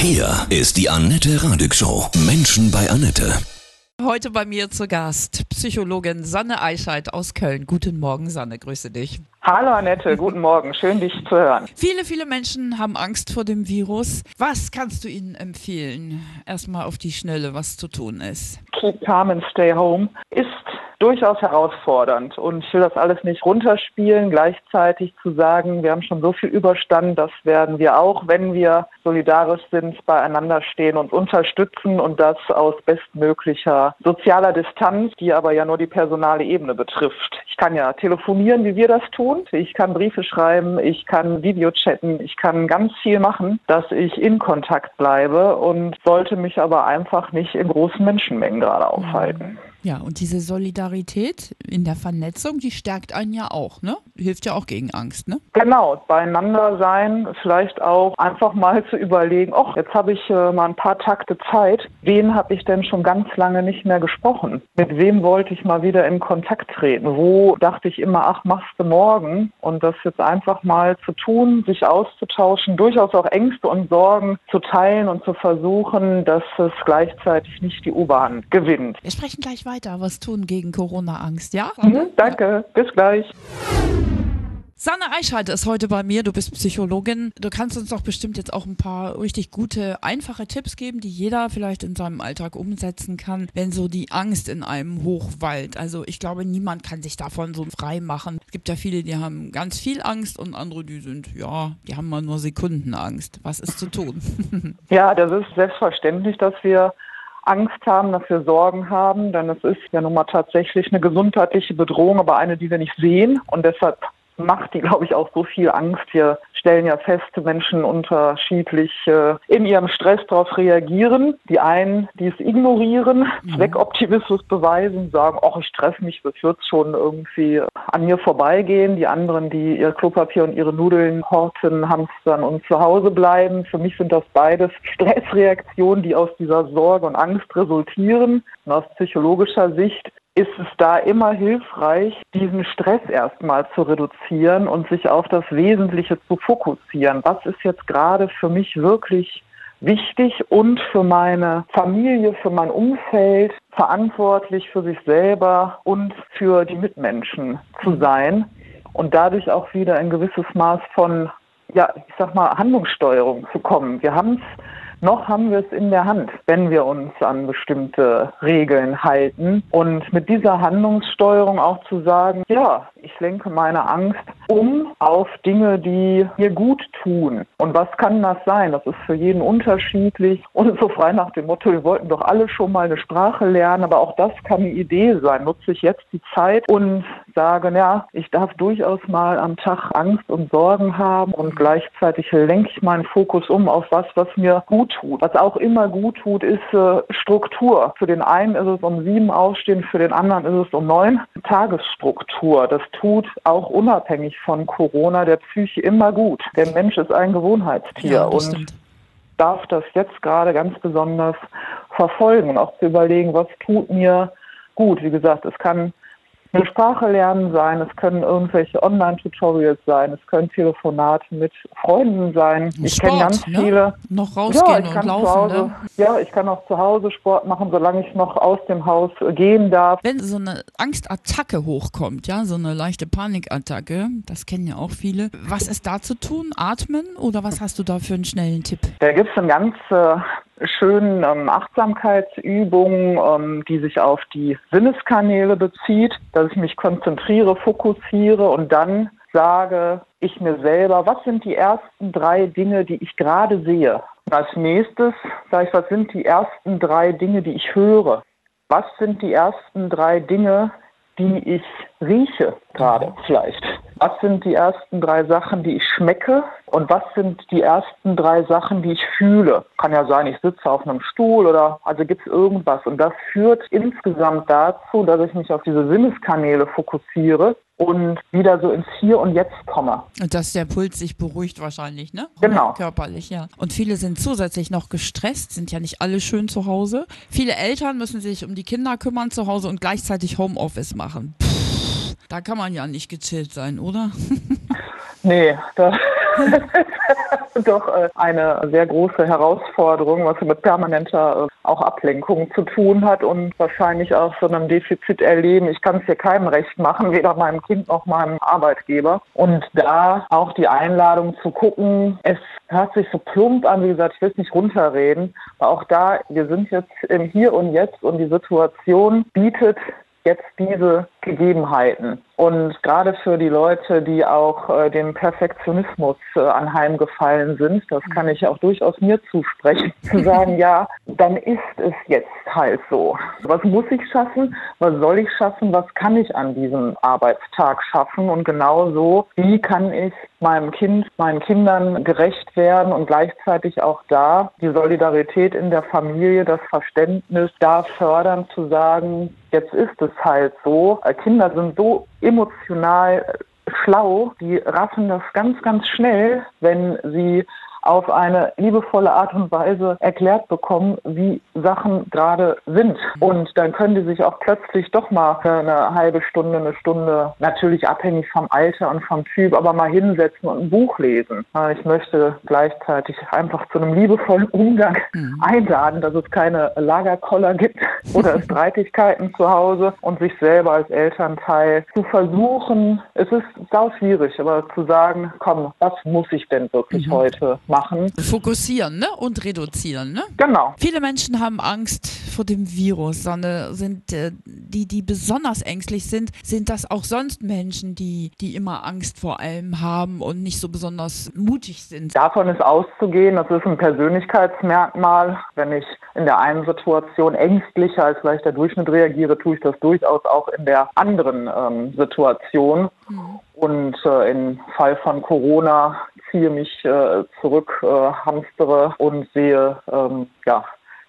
Hier ist die Annette Radig Show. Menschen bei Annette. Heute bei mir zu Gast Psychologin Sanne Eichheit aus Köln. Guten Morgen, Sanne, grüße dich. Hallo Annette, guten Morgen, schön dich zu hören. Viele, viele Menschen haben Angst vor dem Virus. Was kannst du ihnen empfehlen? Erstmal auf die Schnelle, was zu tun ist. Keep calm and stay home ist durchaus herausfordernd. Und ich will das alles nicht runterspielen, gleichzeitig zu sagen, wir haben schon so viel Überstand, das werden wir auch, wenn wir solidarisch sind, beieinander stehen und unterstützen und das aus bestmöglicher sozialer Distanz, die aber ja nur die personale Ebene betrifft. Ich kann ja telefonieren, wie wir das tun. Ich kann Briefe schreiben, ich kann Video chatten, ich kann ganz viel machen, dass ich in Kontakt bleibe und sollte mich aber einfach nicht in großen Menschenmengen gerade aufhalten. Ja, und diese Solidarität in der Vernetzung, die stärkt einen ja auch, ne? Hilft ja auch gegen Angst, ne? Genau, beieinander sein, vielleicht auch einfach mal zu überlegen, ach, jetzt habe ich äh, mal ein paar Takte Zeit. Wen habe ich denn schon ganz lange nicht mehr gesprochen? Mit wem wollte ich mal wieder in Kontakt treten? Wo dachte ich immer, ach, machst du morgen? Und das jetzt einfach mal zu tun, sich auszutauschen, durchaus auch Ängste und Sorgen zu teilen und zu versuchen, dass es gleichzeitig nicht die U-Bahn gewinnt. Wir sprechen gleich weiter was tun gegen Corona-Angst, ja? Mhm, danke, bis gleich. Sanne Eichhalte ist heute bei mir. Du bist Psychologin. Du kannst uns doch bestimmt jetzt auch ein paar richtig gute, einfache Tipps geben, die jeder vielleicht in seinem Alltag umsetzen kann, wenn so die Angst in einem hochwallt. Also ich glaube, niemand kann sich davon so frei machen. Es gibt ja viele, die haben ganz viel Angst und andere, die sind, ja, die haben mal nur Sekundenangst. Was ist zu tun? ja, das ist selbstverständlich, dass wir Angst haben, dass wir Sorgen haben, denn es ist ja nun mal tatsächlich eine gesundheitliche Bedrohung, aber eine, die wir nicht sehen. Und deshalb macht die, glaube ich, auch so viel Angst. Wir stellen ja fest, Menschen unterschiedlich äh, in ihrem Stress darauf reagieren. Die einen, die es ignorieren, mhm. Zweckoptimismus beweisen, sagen, ach, ich treffe mich, das wird schon irgendwie an mir vorbeigehen. Die anderen, die ihr Klopapier und ihre Nudeln horten, hamstern und zu Hause bleiben. Für mich sind das beides Stressreaktionen, die aus dieser Sorge und Angst resultieren. Und aus psychologischer Sicht ist es da immer hilfreich, diesen Stress erstmal zu reduzieren und sich auf das Wesentliche zu fokussieren. Was ist jetzt gerade für mich wirklich wichtig und für meine Familie, für mein Umfeld verantwortlich für sich selber und für die Mitmenschen zu sein und dadurch auch wieder ein gewisses Maß von, ja, ich sag mal, Handlungssteuerung zu kommen. Wir haben es noch haben wir es in der Hand, wenn wir uns an bestimmte Regeln halten. Und mit dieser Handlungssteuerung auch zu sagen, ja, ich lenke meine Angst um auf Dinge, die mir gut tun. Und was kann das sein? Das ist für jeden unterschiedlich. Und so frei nach dem Motto, wir wollten doch alle schon mal eine Sprache lernen, aber auch das kann eine Idee sein. Nutze ich jetzt die Zeit und sage, ja, ich darf durchaus mal am Tag Angst und Sorgen haben und gleichzeitig lenke ich meinen Fokus um auf was, was mir gut tut. Was auch immer gut tut, ist äh, Struktur. Für den einen ist es um sieben aufstehen, für den anderen ist es um neun. Tagesstruktur. Das tut auch unabhängig von Corona der Psyche immer gut. Der Mensch ist ein Gewohnheitstier Ja, und stimmt. darf das jetzt gerade ganz besonders verfolgen und auch zu überlegen, was tut mir gut. Wie gesagt, es kann eine Sprache lernen sein, es können irgendwelche Online-Tutorials sein, es können Telefonate mit Freunden sein. Ich kenne Sport, ganz ne? viele. Noch Ja, rausgehen ich und laufen, Hause, ne? ja, ich kann auch zu Hause Sport machen, solange ich noch aus dem Haus gehen darf. Wenn so eine Angstattacke hochkommt, ja, so eine leichte Panikattacke, das kennen ja auch viele. Was ist da zu tun? Atmen oder was hast du da für einen schnellen Tipp? Da gibt es eine ganz äh, schönen ähm, Achtsamkeitsübung, ähm, die sich auf die Sinneskanäle bezieht, dass ich mich konzentriere, fokussiere und dann sage ich mir selber, was sind die ersten drei Dinge, die ich gerade sehe? Und als nächstes sage ich, was sind die ersten drei Dinge, die ich höre? Was sind die ersten drei Dinge, die ich rieche gerade vielleicht? Was sind die ersten drei Sachen, die ich schmecke? Und was sind die ersten drei Sachen, die ich fühle? Kann ja sein, ich sitze auf einem Stuhl oder also gibt es irgendwas. Und das führt insgesamt dazu, dass ich mich auf diese Sinneskanäle fokussiere und wieder so ins Hier und Jetzt komme. Und dass der Puls sich beruhigt wahrscheinlich, ne? Genau. Körperlich, ja. Und viele sind zusätzlich noch gestresst, sind ja nicht alle schön zu Hause. Viele Eltern müssen sich um die Kinder kümmern zu Hause und gleichzeitig Homeoffice machen. Pff, da kann man ja nicht gechillt sein, oder? Nee, da doch äh, eine sehr große Herausforderung, was mit permanenter äh, auch Ablenkung zu tun hat und wahrscheinlich auch so einem Defizit erleben. Ich kann es hier keinem recht machen, weder meinem Kind noch meinem Arbeitgeber. Und da auch die Einladung zu gucken, es hört sich so plump an, wie gesagt, ich will es nicht runterreden, aber auch da, wir sind jetzt im Hier und Jetzt und die Situation bietet jetzt diese Gegebenheiten. Und gerade für die Leute, die auch äh, dem Perfektionismus äh, anheimgefallen sind, das kann ich auch durchaus mir zusprechen, zu sagen, ja, dann ist es jetzt halt so. Was muss ich schaffen? Was soll ich schaffen? Was kann ich an diesem Arbeitstag schaffen? Und genauso, wie kann ich meinem Kind, meinen Kindern gerecht werden und gleichzeitig auch da die Solidarität in der Familie, das Verständnis da fördern, zu sagen, jetzt ist es halt so. Äh, Kinder sind so emotional schlau, die raffen das ganz, ganz schnell, wenn sie auf eine liebevolle Art und Weise erklärt bekommen, wie Sachen gerade sind. Und dann können die sich auch plötzlich doch mal für eine halbe Stunde, eine Stunde, natürlich abhängig vom Alter und vom Typ, aber mal hinsetzen und ein Buch lesen. Ich möchte gleichzeitig einfach zu einem liebevollen Umgang mhm. einladen, dass es keine Lagerkoller gibt oder Streitigkeiten zu Hause und sich selber als Elternteil zu versuchen, es ist sau schwierig, aber zu sagen, komm, was muss ich denn wirklich mhm. heute machen. Fokussieren ne? und reduzieren. Ne? Genau. Viele Menschen haben Angst vor dem Virus, sondern sind äh, die, die besonders ängstlich sind, sind das auch sonst Menschen, die, die immer Angst vor allem haben und nicht so besonders mutig sind. Davon ist auszugehen, das ist ein Persönlichkeitsmerkmal. Wenn ich in der einen Situation ängstlicher als vielleicht der Durchschnitt reagiere, tue ich das durchaus auch in der anderen ähm, Situation. Mhm. Und äh, im Fall von Corona ziehe mich äh, zurück, äh, hamstere und sehe ähm, ja,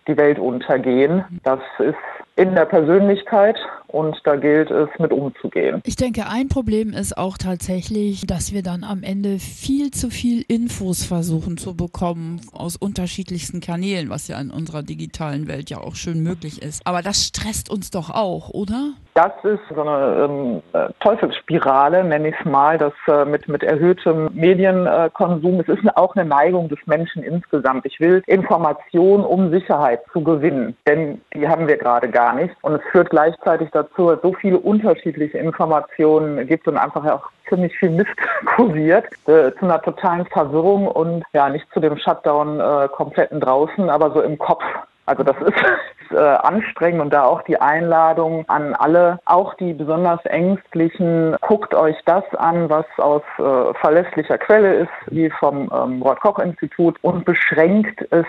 die Welt untergehen. Das ist in der Persönlichkeit und da gilt es mit umzugehen. Ich denke, ein Problem ist auch tatsächlich, dass wir dann am Ende viel zu viel Infos versuchen zu bekommen aus unterschiedlichsten Kanälen, was ja in unserer digitalen Welt ja auch schön möglich ist. Aber das stresst uns doch auch, oder? Das ist so eine ähm, äh, Teufelsspirale, nenne ich es mal, das äh, mit, mit erhöhtem Medienkonsum. Es ist auch eine Neigung des Menschen insgesamt. Ich will Informationen, um Sicherheit zu gewinnen, denn die haben wir gerade gar nicht. Und es führt gleichzeitig dazu, dass so viele unterschiedliche Informationen gibt und einfach auch ziemlich viel Mist kursiert, äh, zu einer totalen Verwirrung und ja, nicht zu dem Shutdown äh, kompletten draußen, aber so im Kopf. Also das ist äh, anstrengend und da auch die Einladung an alle, auch die besonders Ängstlichen, guckt euch das an, was aus äh, verlässlicher Quelle ist, wie vom ähm, Robert-Koch-Institut und beschränkt es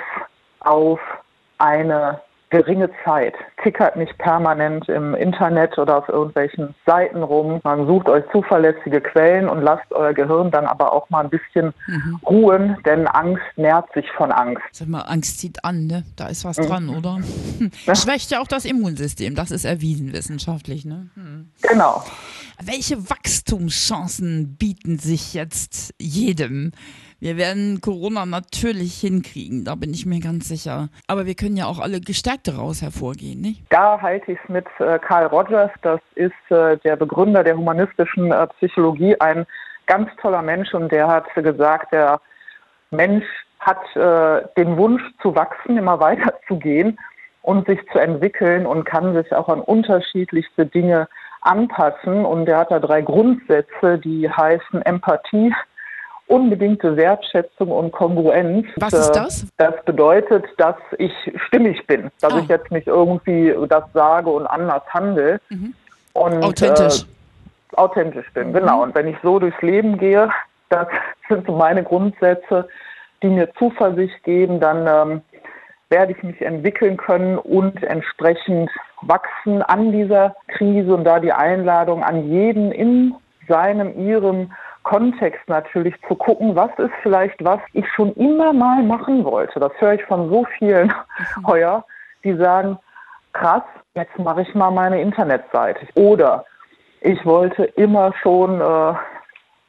auf eine geringe Zeit. Tickert nicht permanent im Internet oder auf irgendwelchen Seiten rum. Man sucht euch zuverlässige Quellen und lasst euer Gehirn dann aber auch mal ein bisschen mhm. ruhen, denn Angst nährt sich von Angst. Sag mal, Angst zieht an, ne? Da ist was mhm. dran, oder? Schwächt ja auch das Immunsystem, das ist erwiesen wissenschaftlich, ne? Mhm. Genau. Welche Wachstumschancen bieten sich jetzt jedem? Wir werden Corona natürlich hinkriegen, da bin ich mir ganz sicher. Aber wir können ja auch alle gestärkt daraus hervorgehen, nicht? Da halte ich es mit äh, Carl Rogers, das ist äh, der Begründer der humanistischen äh, Psychologie, ein ganz toller Mensch und der hat gesagt, der Mensch hat äh, den Wunsch zu wachsen, immer weiter zu gehen und sich zu entwickeln und kann sich auch an unterschiedlichste Dinge anpassen. Und er hat da drei Grundsätze, die heißen Empathie, unbedingte Wertschätzung und Kongruenz. Was ist das? Das bedeutet, dass ich stimmig bin, dass ah. ich jetzt nicht irgendwie das sage und anders handle. Mhm. Und, authentisch. Äh, authentisch bin, mhm. genau. Und wenn ich so durchs Leben gehe, das sind so meine Grundsätze, die mir Zuversicht geben, dann ähm, werde ich mich entwickeln können und entsprechend wachsen an dieser Krise und da die Einladung an jeden in seinem, ihrem Kontext natürlich zu gucken, was ist vielleicht, was ich schon immer mal machen wollte. Das höre ich von so vielen mhm. heuer, die sagen, krass, jetzt mache ich mal meine Internetseite. Oder ich wollte immer schon äh,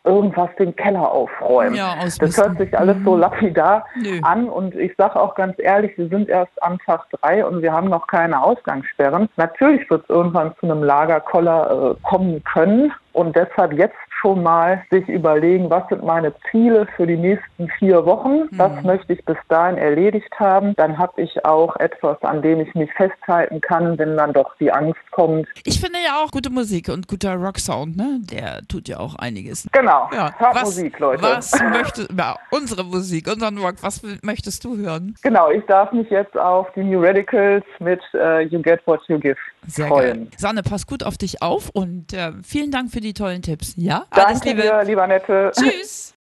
irgendwas den Keller aufräumen. Ja, das hört sich alles so mhm. lapidar Nö. an und ich sage auch ganz ehrlich, wir sind erst am Tag drei und wir haben noch keine Ausgangssperren. Natürlich wird es irgendwann zu einem Lagerkoller äh, kommen können und deshalb jetzt schon mal sich überlegen, was sind meine Ziele für die nächsten vier Wochen, was Mhm. möchte ich bis dahin erledigt haben. Dann habe ich auch etwas, an dem ich mich festhalten kann, wenn dann doch die Angst kommt. Ich finde ja auch gute Musik und guter Rocksound, ne? Der tut ja auch einiges. Genau, Ja, hört was, Musik, Leute. Was möchtest ja, unsere Musik, unseren Rock, was möchtest du hören? Genau, ich darf mich jetzt auf die New Radicals mit äh, You Get What You Give Sehr freuen. geil. Sanne, pass gut auf dich auf und äh, vielen Dank für die tollen Tipps. Ja? Alles Danke Liebe. dir, lieber Nette. Tschüss.